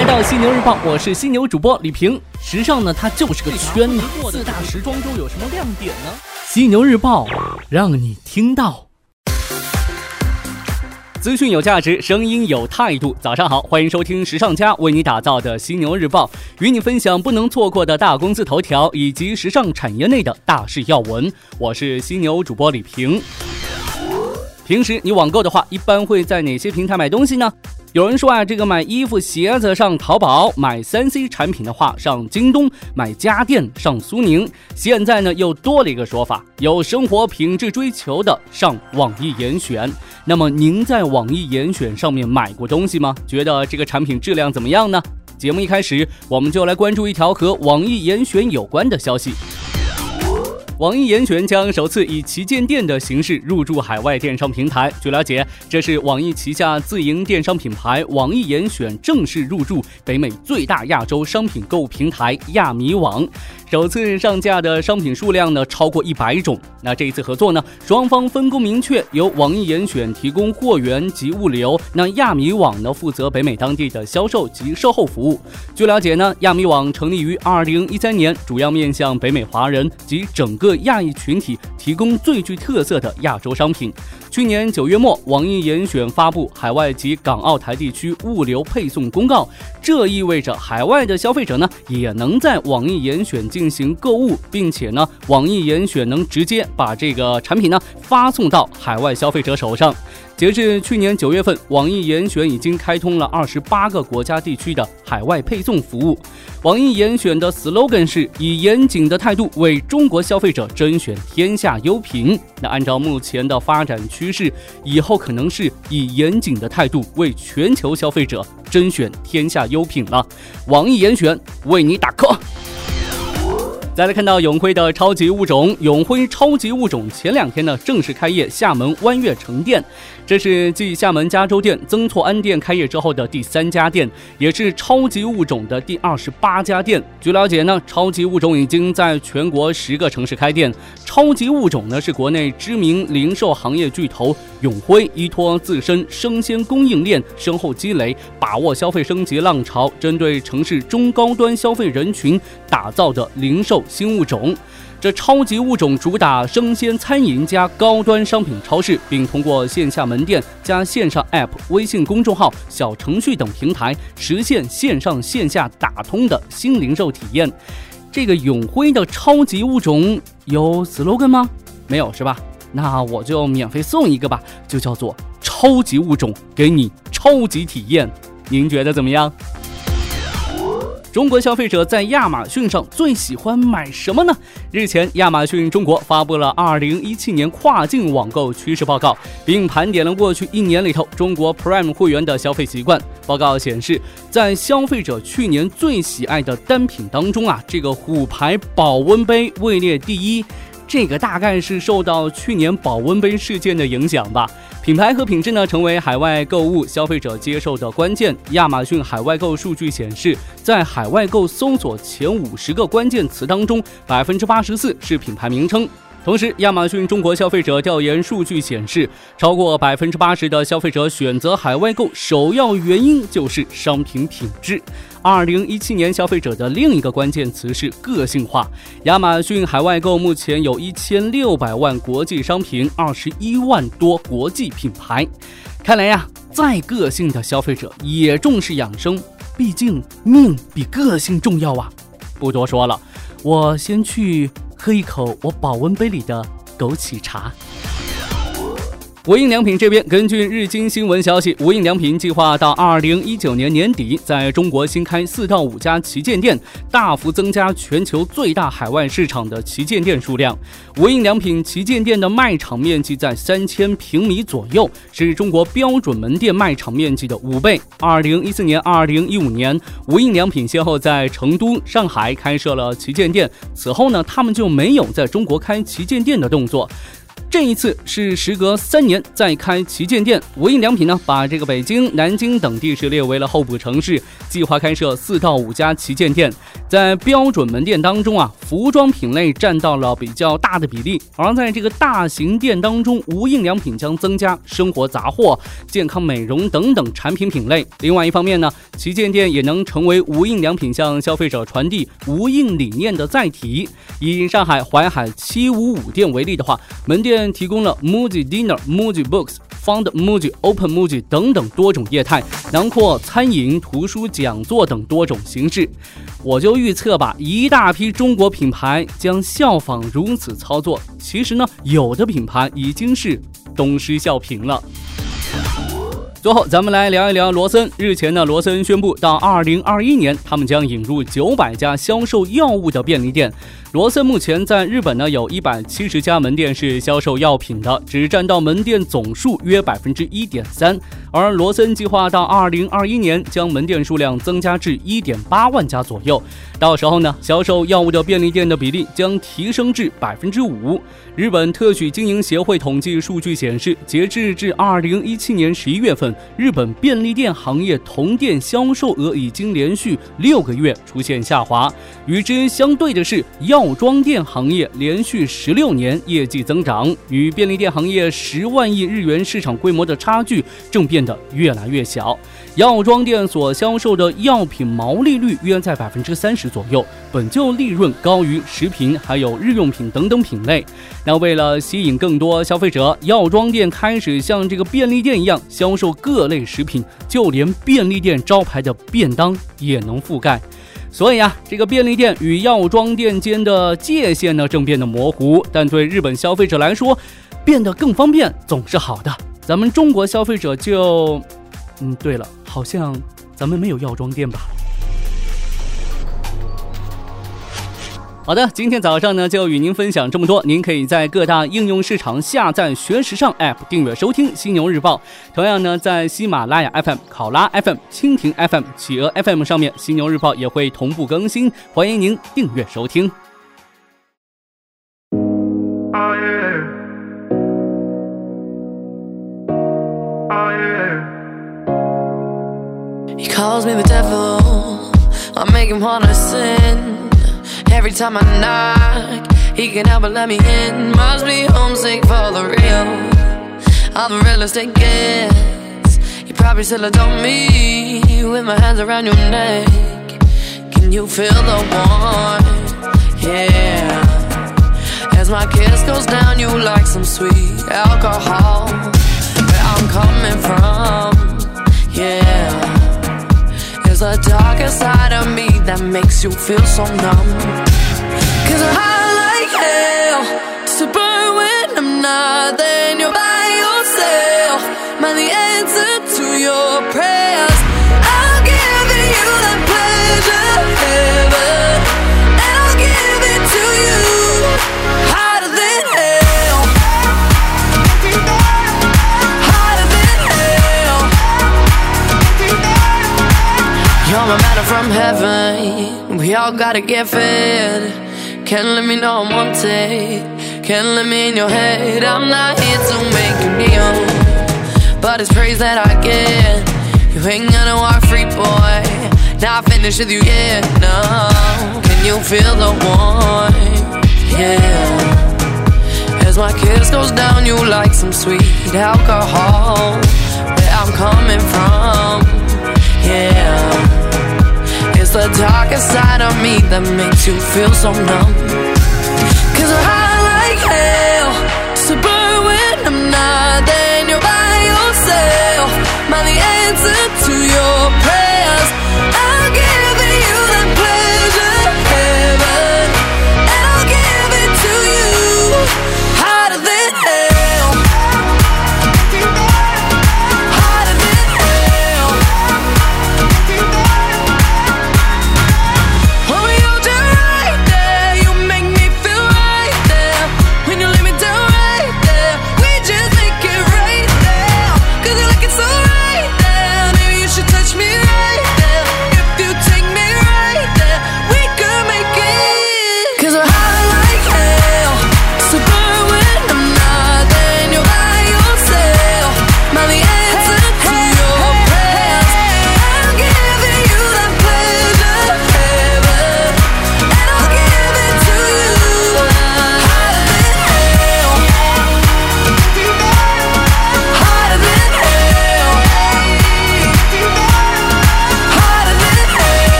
来到犀牛日报，我是犀牛主播李平。时尚呢，它就是个圈子。四大时装周有什么亮点呢？犀牛日报让你听到。资讯有价值，声音有态度。早上好，欢迎收听时尚家为你打造的犀牛日报，与你分享不能错过的大公司头条以及时尚产业内的大事要闻。我是犀牛主播李平。平时你网购的话，一般会在哪些平台买东西呢？有人说啊，这个买衣服、鞋子上淘宝，买三 C 产品的话上京东，买家电上苏宁。现在呢又多了一个说法，有生活品质追求的上网易严选。那么您在网易严选上面买过东西吗？觉得这个产品质量怎么样呢？节目一开始，我们就来关注一条和网易严选有关的消息。网易严选将首次以旗舰店的形式入驻海外电商平台。据了解，这是网易旗下自营电商品牌网易严选正式入驻北美最大亚洲商品购物平台亚米网。首次上架的商品数量呢超过一百种。那这一次合作呢，双方分工明确，由网易严选提供货源及物流，那亚米网呢负责北美当地的销售及售后服务。据了解呢，亚米网成立于二零一三年，主要面向北美华人及整个亚裔群体提供最具特色的亚洲商品。去年九月末，网易严选发布海外及港澳台地区物流配送公告，这意味着海外的消费者呢也能在网易严选进行购物，并且呢，网易严选能直接把这个产品呢发送到海外消费者手上。截至去年九月份，网易严选已经开通了二十八个国家地区的海外配送服务。网易严选的 slogan 是以严谨的态度为中国消费者甄选天下优品。那按照目前的发展趋势，以后可能是以严谨的态度为全球消费者甄选天下优品了。网易严选为你打 call。再来看到永辉的超级物种，永辉超级物种前两天呢正式开业厦门湾悦城店，这是继厦门加州店、曾厝垵店开业之后的第三家店，也是超级物种的第二十八家店。据了解呢，超级物种已经在全国十个城市开店。超级物种呢是国内知名零售行业巨头永辉依托自身生鲜供应链深厚积累，把握消费升级浪潮，针对城市中高端消费人群打造的零售。新物种，这超级物种主打生鲜餐饮加高端商品超市，并通过线下门店加线上 App、微信公众号、小程序等平台实现线上线下打通的新零售体验。这个永辉的超级物种有 slogan 吗？没有是吧？那我就免费送一个吧，就叫做超级物种，给你超级体验。您觉得怎么样？中国消费者在亚马逊上最喜欢买什么呢？日前，亚马逊中国发布了二零一七年跨境网购趋势报告，并盘点了过去一年里头中国 Prime 会员的消费习惯。报告显示，在消费者去年最喜爱的单品当中啊，这个虎牌保温杯位列第一。这个大概是受到去年保温杯事件的影响吧。品牌和品质呢，成为海外购物消费者接受的关键。亚马逊海外购数据显示，在海外购搜索前五十个关键词当中，百分之八十四是品牌名称。同时，亚马逊中国消费者调研数据显示，超过百分之八十的消费者选择海外购，首要原因就是商品品质。二零一七年消费者的另一个关键词是个性化。亚马逊海外购目前有一千六百万国际商品，二十一万多国际品牌。看来呀，再个性的消费者也重视养生，毕竟命比个性重要啊！不多说了，我先去。喝一口我保温杯里的枸杞茶。无印良品这边，根据日经新闻消息，无印良品计划到二零一九年年底在中国新开四到五家旗舰店，大幅增加全球最大海外市场的旗舰店数量。无印良品旗舰店的卖场面积在三千平米左右，是中国标准门店卖场面积的五倍。二零一四年、二零一五年，无印良品先后在成都、上海开设了旗舰店，此后呢，他们就没有在中国开旗舰店的动作。这一次是时隔三年再开旗舰店，无印良品呢把这个北京、南京等地市列为了候补城市，计划开设四到五家旗舰店。在标准门店当中啊，服装品类占到了比较大的比例，而在这个大型店当中，无印良品将增加生活杂货、健康美容等等产品品类。另外一方面呢，旗舰店也能成为无印良品向消费者传递无印理念的载体。以上海淮海七五五店为例的话，门店提供了 Muji Dinner、Muji Books、Found Muji、Open Muji 等等多种业态，囊括餐饮、图书、讲座等多种形式。我就预测吧，一大批中国品牌将效仿如此操作。其实呢，有的品牌已经是东施效颦了。最后，咱们来聊一聊罗森。日前呢，罗森宣布，到二零二一年，他们将引入九百家销售药物的便利店。罗森目前在日本呢，有一百七十家门店是销售药品的，只占到门店总数约百分之一点三。而罗森计划到二零二一年将门店数量增加至一点八万家左右，到时候呢，销售药物的便利店的比例将提升至百分之五。日本特许经营协会统计数据显示，截至至二零一七年十一月份，日本便利店行业同店销售额已经连续六个月出现下滑。与之相对的是药。药妆店行业连续十六年业绩增长，与便利店行业十万亿日元市场规模的差距正变得越来越小。药妆店所销售的药品毛利率约在百分之三十左右，本就利润高于食品还有日用品等等品类。那为了吸引更多消费者，药妆店开始像这个便利店一样销售各类食品，就连便利店招牌的便当也能覆盖。所以啊，这个便利店与药妆店间的界限呢，正变得模糊。但对日本消费者来说，变得更方便总是好的。咱们中国消费者就，嗯，对了，好像咱们没有药妆店吧？好的，今天早上呢就与您分享这么多。您可以在各大应用市场下载“学时尚 ”App，订阅收听《犀牛日报》。同样呢，在喜马拉雅 FM、考拉 FM、蜻蜓 FM、企鹅 FM 上面，《犀牛日报》也会同步更新，欢迎您订阅收听。Every time I knock, he can help but let me in. Must be homesick for the real. All the real estate gets. You probably still adore me with my hands around your neck. Can you feel the warmth? Yeah. As my kiss goes down, you like some sweet alcohol. Makes you feel so numb. Cause I all gotta get fed. Can't let me know I'm on wanted. Can't let me in your head. I'm not here to make you kneel. But it's praise that I get. You ain't gonna walk free, boy. Not finished with you yet, no. Can you feel the warmth? Yeah. As my kiss goes down, you like some sweet alcohol. Where I'm coming from, yeah. It's the darker side of me that makes you feel so numb. Cause we're high like hell, so burn when I'm not. Then you're by yourself. My the